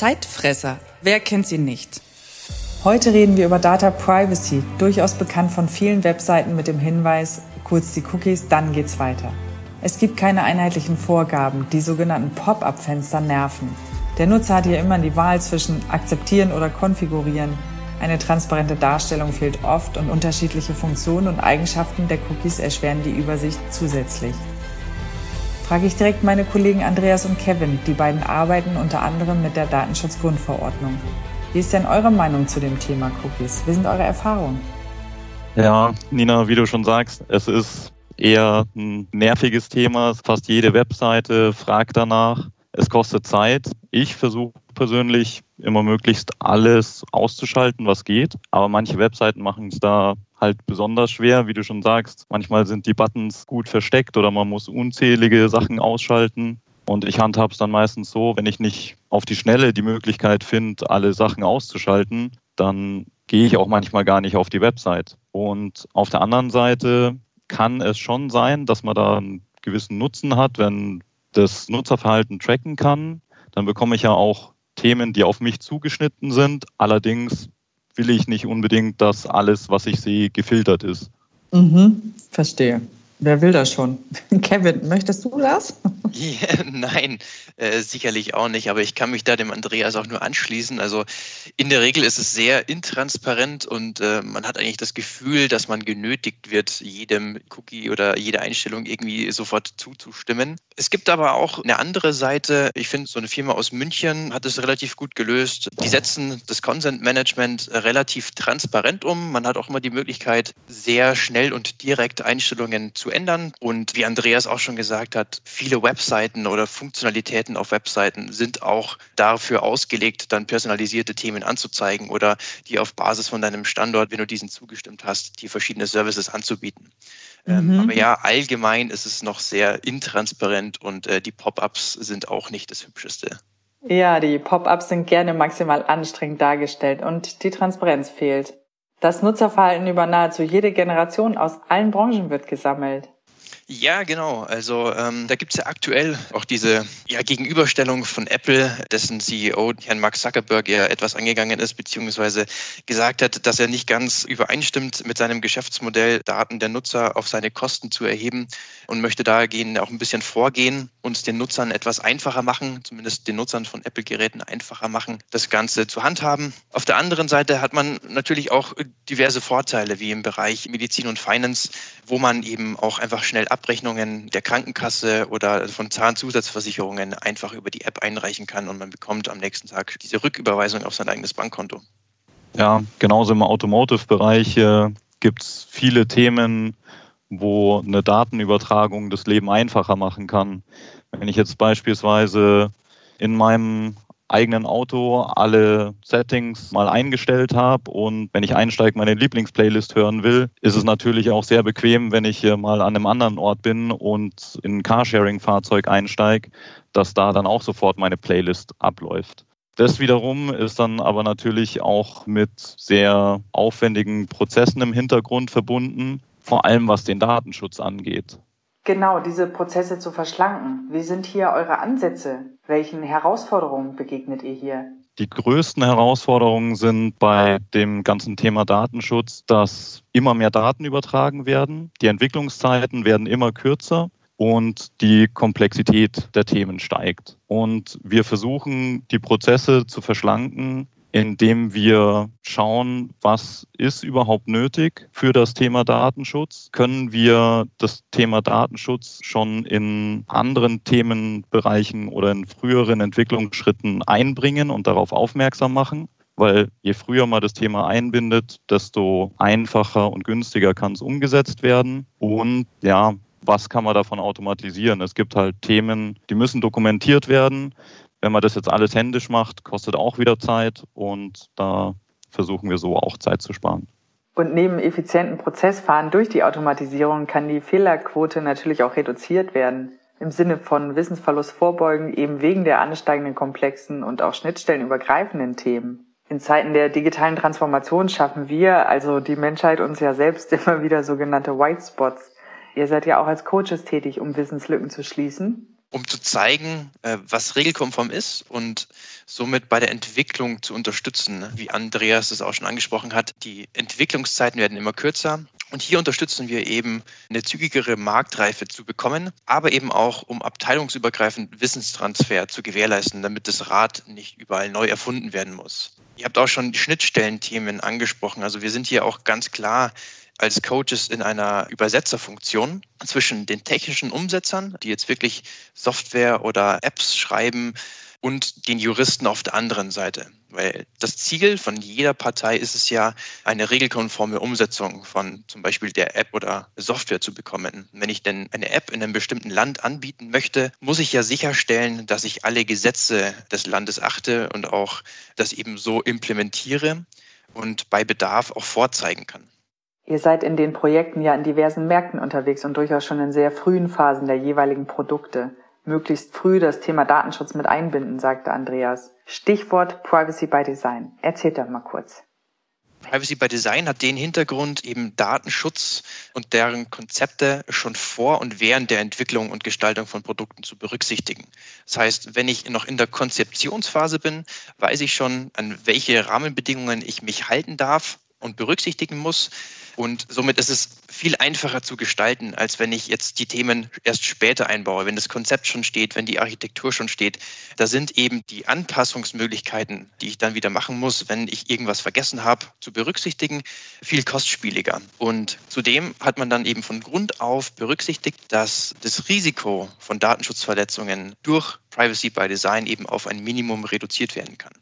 Zeitfresser, wer kennt sie nicht? Heute reden wir über Data Privacy, durchaus bekannt von vielen Webseiten mit dem Hinweis, kurz die Cookies, dann geht's weiter. Es gibt keine einheitlichen Vorgaben, die sogenannten Pop-up-Fenster nerven. Der Nutzer hat hier immer die Wahl zwischen akzeptieren oder konfigurieren. Eine transparente Darstellung fehlt oft und unterschiedliche Funktionen und Eigenschaften der Cookies erschweren die Übersicht zusätzlich. Frage ich direkt meine Kollegen Andreas und Kevin. Die beiden arbeiten unter anderem mit der Datenschutzgrundverordnung. Wie ist denn eure Meinung zu dem Thema Cookies? Wie sind eure Erfahrungen? Ja, Nina, wie du schon sagst, es ist eher ein nerviges Thema. Fast jede Webseite fragt danach. Es kostet Zeit. Ich versuche persönlich immer möglichst alles auszuschalten, was geht. Aber manche Webseiten machen es da halt besonders schwer, wie du schon sagst. Manchmal sind die Buttons gut versteckt oder man muss unzählige Sachen ausschalten. Und ich handhabe es dann meistens so, wenn ich nicht auf die Schnelle die Möglichkeit finde, alle Sachen auszuschalten, dann gehe ich auch manchmal gar nicht auf die Website. Und auf der anderen Seite kann es schon sein, dass man da einen gewissen Nutzen hat, wenn das Nutzerverhalten tracken kann. Dann bekomme ich ja auch Themen, die auf mich zugeschnitten sind. Allerdings will ich nicht unbedingt, dass alles, was ich sehe, gefiltert ist. Mhm, verstehe. Wer will das schon? Kevin, möchtest du das? Yeah, nein, äh, sicherlich auch nicht. Aber ich kann mich da dem Andreas auch nur anschließen. Also in der Regel ist es sehr intransparent und äh, man hat eigentlich das Gefühl, dass man genötigt wird, jedem Cookie oder jeder Einstellung irgendwie sofort zuzustimmen. Es gibt aber auch eine andere Seite. Ich finde, so eine Firma aus München hat es relativ gut gelöst. Die setzen das Consent Management relativ transparent um. Man hat auch immer die Möglichkeit, sehr schnell und direkt Einstellungen zu ändern. Und wie Andreas auch schon gesagt hat, viele Webseiten oder Funktionalitäten auf Webseiten sind auch dafür ausgelegt, dann personalisierte Themen anzuzeigen oder die auf Basis von deinem Standort, wenn du diesen zugestimmt hast, die verschiedene Services anzubieten. Ähm, mhm. aber ja, allgemein ist es noch sehr intransparent und äh, die Pop-ups sind auch nicht das Hübscheste. Ja, die Pop-ups sind gerne maximal anstrengend dargestellt und die Transparenz fehlt. Das Nutzerverhalten über nahezu jede Generation aus allen Branchen wird gesammelt. Ja, genau. Also ähm, da gibt es ja aktuell auch diese ja, Gegenüberstellung von Apple, dessen CEO, Herrn Mark Zuckerberg, ja etwas angegangen ist, beziehungsweise gesagt hat, dass er nicht ganz übereinstimmt mit seinem Geschäftsmodell, Daten der Nutzer auf seine Kosten zu erheben und möchte dahingehend auch ein bisschen vorgehen und den Nutzern etwas einfacher machen, zumindest den Nutzern von Apple-Geräten einfacher machen, das Ganze zu handhaben. Auf der anderen Seite hat man natürlich auch diverse Vorteile, wie im Bereich Medizin und Finance, wo man eben auch einfach schnell ab Abrechnungen der Krankenkasse oder von Zahnzusatzversicherungen einfach über die App einreichen kann und man bekommt am nächsten Tag diese Rücküberweisung auf sein eigenes Bankkonto. Ja, genauso im Automotive-Bereich äh, gibt es viele Themen, wo eine Datenübertragung das Leben einfacher machen kann. Wenn ich jetzt beispielsweise in meinem eigenen Auto alle Settings mal eingestellt habe und wenn ich einsteige, meine Lieblingsplaylist hören will, ist es natürlich auch sehr bequem, wenn ich hier mal an einem anderen Ort bin und in ein Carsharing-Fahrzeug einsteige, dass da dann auch sofort meine Playlist abläuft. Das wiederum ist dann aber natürlich auch mit sehr aufwendigen Prozessen im Hintergrund verbunden, vor allem was den Datenschutz angeht. Genau, diese Prozesse zu verschlanken. Wie sind hier eure Ansätze? Welchen Herausforderungen begegnet ihr hier? Die größten Herausforderungen sind bei dem ganzen Thema Datenschutz, dass immer mehr Daten übertragen werden. Die Entwicklungszeiten werden immer kürzer und die Komplexität der Themen steigt. Und wir versuchen, die Prozesse zu verschlanken, indem wir schauen, was ist überhaupt nötig für das Thema Datenschutz. Können wir das Thema Datenschutz schon in anderen Themenbereichen oder in früheren Entwicklungsschritten einbringen und darauf aufmerksam machen? Weil je früher man das Thema einbindet, desto einfacher und günstiger kann es umgesetzt werden. Und ja, was kann man davon automatisieren? Es gibt halt Themen, die müssen dokumentiert werden. Wenn man das jetzt alles händisch macht, kostet auch wieder Zeit und da versuchen wir so auch Zeit zu sparen. Und neben effizienten Prozessfahren durch die Automatisierung kann die Fehlerquote natürlich auch reduziert werden. Im Sinne von Wissensverlust vorbeugen, eben wegen der ansteigenden komplexen und auch schnittstellenübergreifenden Themen. In Zeiten der digitalen Transformation schaffen wir, also die Menschheit, uns ja selbst immer wieder sogenannte White Spots. Ihr seid ja auch als Coaches tätig, um Wissenslücken zu schließen. Um zu zeigen, äh, was regelkonform ist und somit bei der Entwicklung zu unterstützen. Wie Andreas es auch schon angesprochen hat, die Entwicklungszeiten werden immer kürzer. Und hier unterstützen wir eben eine zügigere Marktreife zu bekommen, aber eben auch, um abteilungsübergreifend Wissenstransfer zu gewährleisten, damit das Rad nicht überall neu erfunden werden muss. Ihr habt auch schon die Schnittstellenthemen angesprochen. Also wir sind hier auch ganz klar als Coaches in einer Übersetzerfunktion zwischen den technischen Umsetzern, die jetzt wirklich Software oder Apps schreiben, und den Juristen auf der anderen Seite. Weil das Ziel von jeder Partei ist es ja, eine regelkonforme Umsetzung von zum Beispiel der App oder Software zu bekommen. Wenn ich denn eine App in einem bestimmten Land anbieten möchte, muss ich ja sicherstellen, dass ich alle Gesetze des Landes achte und auch das eben so implementiere und bei Bedarf auch vorzeigen kann. Ihr seid in den Projekten ja in diversen Märkten unterwegs und durchaus schon in sehr frühen Phasen der jeweiligen Produkte. Möglichst früh das Thema Datenschutz mit einbinden, sagte Andreas. Stichwort Privacy by Design. Erzählt doch mal kurz. Privacy by Design hat den Hintergrund, eben Datenschutz und deren Konzepte schon vor und während der Entwicklung und Gestaltung von Produkten zu berücksichtigen. Das heißt, wenn ich noch in der Konzeptionsphase bin, weiß ich schon, an welche Rahmenbedingungen ich mich halten darf und berücksichtigen muss. Und somit ist es viel einfacher zu gestalten, als wenn ich jetzt die Themen erst später einbaue, wenn das Konzept schon steht, wenn die Architektur schon steht. Da sind eben die Anpassungsmöglichkeiten, die ich dann wieder machen muss, wenn ich irgendwas vergessen habe, zu berücksichtigen, viel kostspieliger. Und zudem hat man dann eben von Grund auf berücksichtigt, dass das Risiko von Datenschutzverletzungen durch Privacy by Design eben auf ein Minimum reduziert werden kann.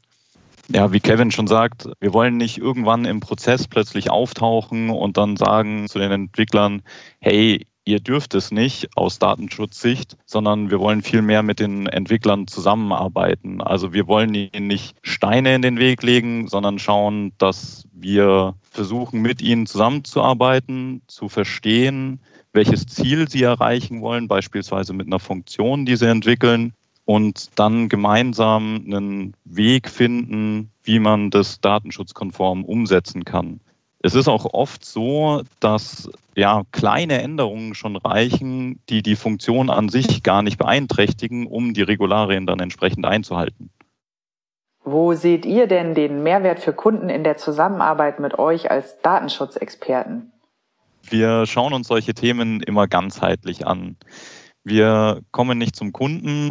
Ja, wie Kevin schon sagt, wir wollen nicht irgendwann im Prozess plötzlich auftauchen und dann sagen zu den Entwicklern, hey, ihr dürft es nicht aus Datenschutzsicht, sondern wir wollen viel mehr mit den Entwicklern zusammenarbeiten. Also wir wollen ihnen nicht Steine in den Weg legen, sondern schauen, dass wir versuchen, mit ihnen zusammenzuarbeiten, zu verstehen, welches Ziel sie erreichen wollen, beispielsweise mit einer Funktion, die sie entwickeln und dann gemeinsam einen Weg finden, wie man das datenschutzkonform umsetzen kann. Es ist auch oft so, dass ja kleine Änderungen schon reichen, die die Funktion an sich gar nicht beeinträchtigen, um die Regularien dann entsprechend einzuhalten. Wo seht ihr denn den Mehrwert für Kunden in der Zusammenarbeit mit euch als Datenschutzexperten? Wir schauen uns solche Themen immer ganzheitlich an. Wir kommen nicht zum Kunden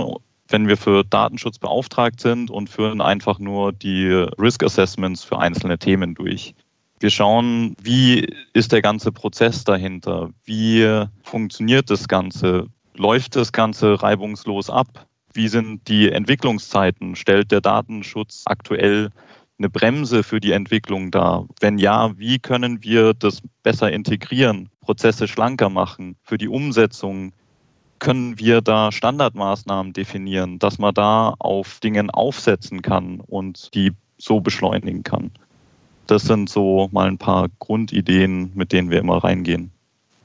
wenn wir für Datenschutz beauftragt sind und führen einfach nur die Risk Assessments für einzelne Themen durch. Wir schauen, wie ist der ganze Prozess dahinter? Wie funktioniert das Ganze? Läuft das Ganze reibungslos ab? Wie sind die Entwicklungszeiten? Stellt der Datenschutz aktuell eine Bremse für die Entwicklung dar? Wenn ja, wie können wir das besser integrieren, Prozesse schlanker machen für die Umsetzung? Können wir da Standardmaßnahmen definieren, dass man da auf Dingen aufsetzen kann und die so beschleunigen kann. Das sind so mal ein paar Grundideen, mit denen wir immer reingehen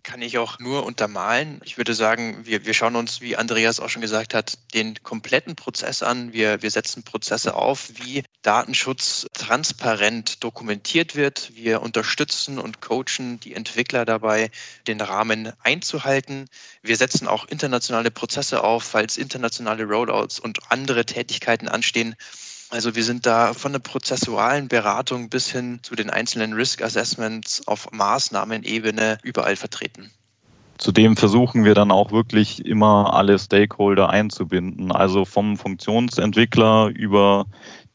kann ich auch nur untermalen. Ich würde sagen, wir, wir schauen uns, wie Andreas auch schon gesagt hat, den kompletten Prozess an. Wir, wir setzen Prozesse auf, wie Datenschutz transparent dokumentiert wird. Wir unterstützen und coachen die Entwickler dabei, den Rahmen einzuhalten. Wir setzen auch internationale Prozesse auf, falls internationale Rollouts und andere Tätigkeiten anstehen. Also wir sind da von der prozessualen Beratung bis hin zu den einzelnen Risk Assessments auf Maßnahmenebene überall vertreten. Zudem versuchen wir dann auch wirklich immer alle Stakeholder einzubinden, also vom Funktionsentwickler über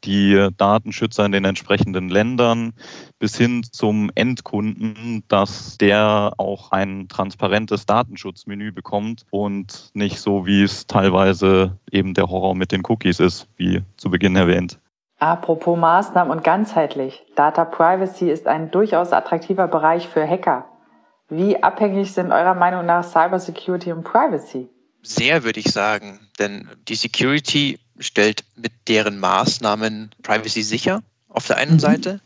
die Datenschützer in den entsprechenden Ländern bis hin zum Endkunden, dass der auch ein transparentes Datenschutzmenü bekommt und nicht so, wie es teilweise eben der Horror mit den Cookies ist, wie zu Beginn erwähnt. Apropos Maßnahmen und ganzheitlich. Data Privacy ist ein durchaus attraktiver Bereich für Hacker. Wie abhängig sind eurer Meinung nach Cybersecurity und Privacy? Sehr, würde ich sagen. Denn die Security stellt mit deren Maßnahmen Privacy sicher auf der einen mhm. Seite.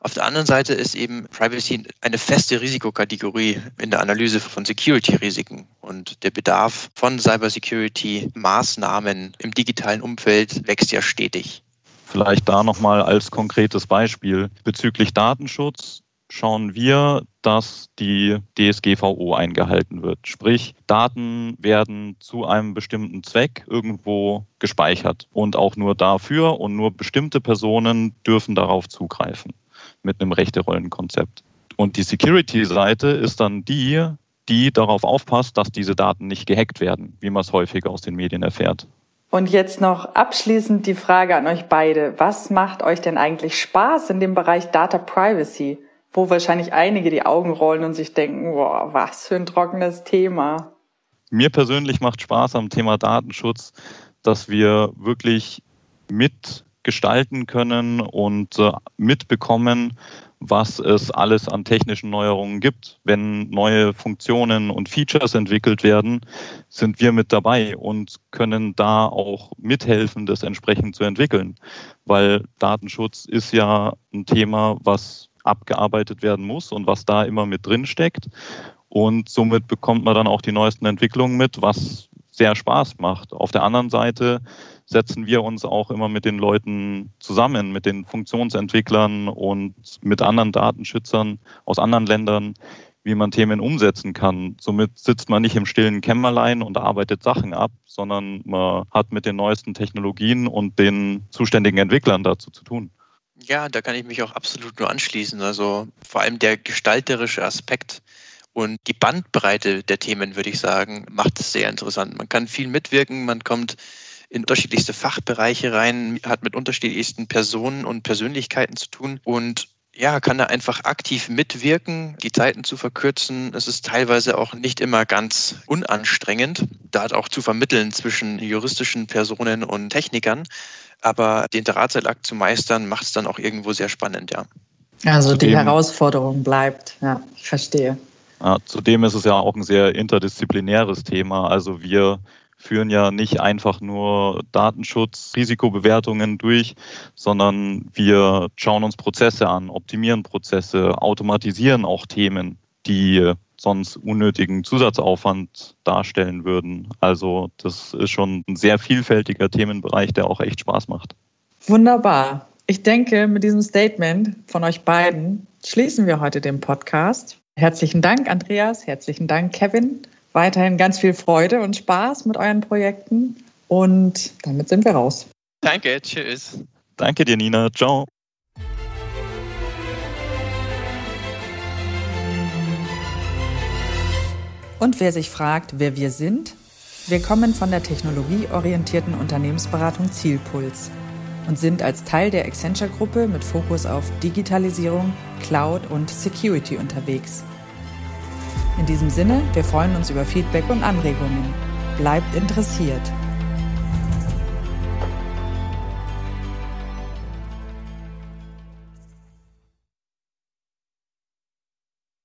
Auf der anderen Seite ist eben Privacy eine feste Risikokategorie in der Analyse von Security-Risiken. Und der Bedarf von Cybersecurity-Maßnahmen im digitalen Umfeld wächst ja stetig. Vielleicht da nochmal als konkretes Beispiel bezüglich Datenschutz schauen wir, dass die DSGVO eingehalten wird. Sprich, Daten werden zu einem bestimmten Zweck irgendwo gespeichert und auch nur dafür und nur bestimmte Personen dürfen darauf zugreifen mit einem Rechte-Rollen-Konzept. Und die Security-Seite ist dann die, die darauf aufpasst, dass diese Daten nicht gehackt werden, wie man es häufig aus den Medien erfährt. Und jetzt noch abschließend die Frage an euch beide. Was macht euch denn eigentlich Spaß in dem Bereich Data Privacy? Wo wahrscheinlich einige die Augen rollen und sich denken, boah, was für ein trockenes Thema. Mir persönlich macht Spaß am Thema Datenschutz, dass wir wirklich mitgestalten können und äh, mitbekommen, was es alles an technischen Neuerungen gibt. Wenn neue Funktionen und Features entwickelt werden, sind wir mit dabei und können da auch mithelfen, das entsprechend zu entwickeln. Weil Datenschutz ist ja ein Thema, was abgearbeitet werden muss und was da immer mit drin steckt. Und somit bekommt man dann auch die neuesten Entwicklungen mit, was sehr Spaß macht. Auf der anderen Seite setzen wir uns auch immer mit den Leuten zusammen, mit den Funktionsentwicklern und mit anderen Datenschützern aus anderen Ländern, wie man Themen umsetzen kann. Somit sitzt man nicht im stillen Kämmerlein und arbeitet Sachen ab, sondern man hat mit den neuesten Technologien und den zuständigen Entwicklern dazu zu tun. Ja, da kann ich mich auch absolut nur anschließen. Also vor allem der gestalterische Aspekt und die Bandbreite der Themen, würde ich sagen, macht es sehr interessant. Man kann viel mitwirken, man kommt in unterschiedlichste Fachbereiche rein, hat mit unterschiedlichsten Personen und Persönlichkeiten zu tun und ja, kann da einfach aktiv mitwirken, die Zeiten zu verkürzen. Es ist teilweise auch nicht immer ganz unanstrengend, da auch zu vermitteln zwischen juristischen Personen und Technikern. Aber den Drahtseilakt zu meistern, macht es dann auch irgendwo sehr spannend, ja. Also zudem, die Herausforderung bleibt, ja, ich verstehe. Ja, zudem ist es ja auch ein sehr interdisziplinäres Thema. Also wir führen ja nicht einfach nur Datenschutz, Risikobewertungen durch, sondern wir schauen uns Prozesse an, optimieren Prozesse, automatisieren auch Themen, die sonst unnötigen Zusatzaufwand darstellen würden. Also das ist schon ein sehr vielfältiger Themenbereich, der auch echt Spaß macht. Wunderbar. Ich denke, mit diesem Statement von euch beiden schließen wir heute den Podcast. Herzlichen Dank, Andreas. Herzlichen Dank, Kevin weiterhin ganz viel Freude und Spaß mit euren Projekten und damit sind wir raus. Danke, tschüss. Danke dir, Nina. Ciao. Und wer sich fragt, wer wir sind? Wir kommen von der technologieorientierten Unternehmensberatung Zielpuls und sind als Teil der Accenture-Gruppe mit Fokus auf Digitalisierung, Cloud und Security unterwegs. In diesem Sinne, wir freuen uns über Feedback und Anregungen. Bleibt interessiert.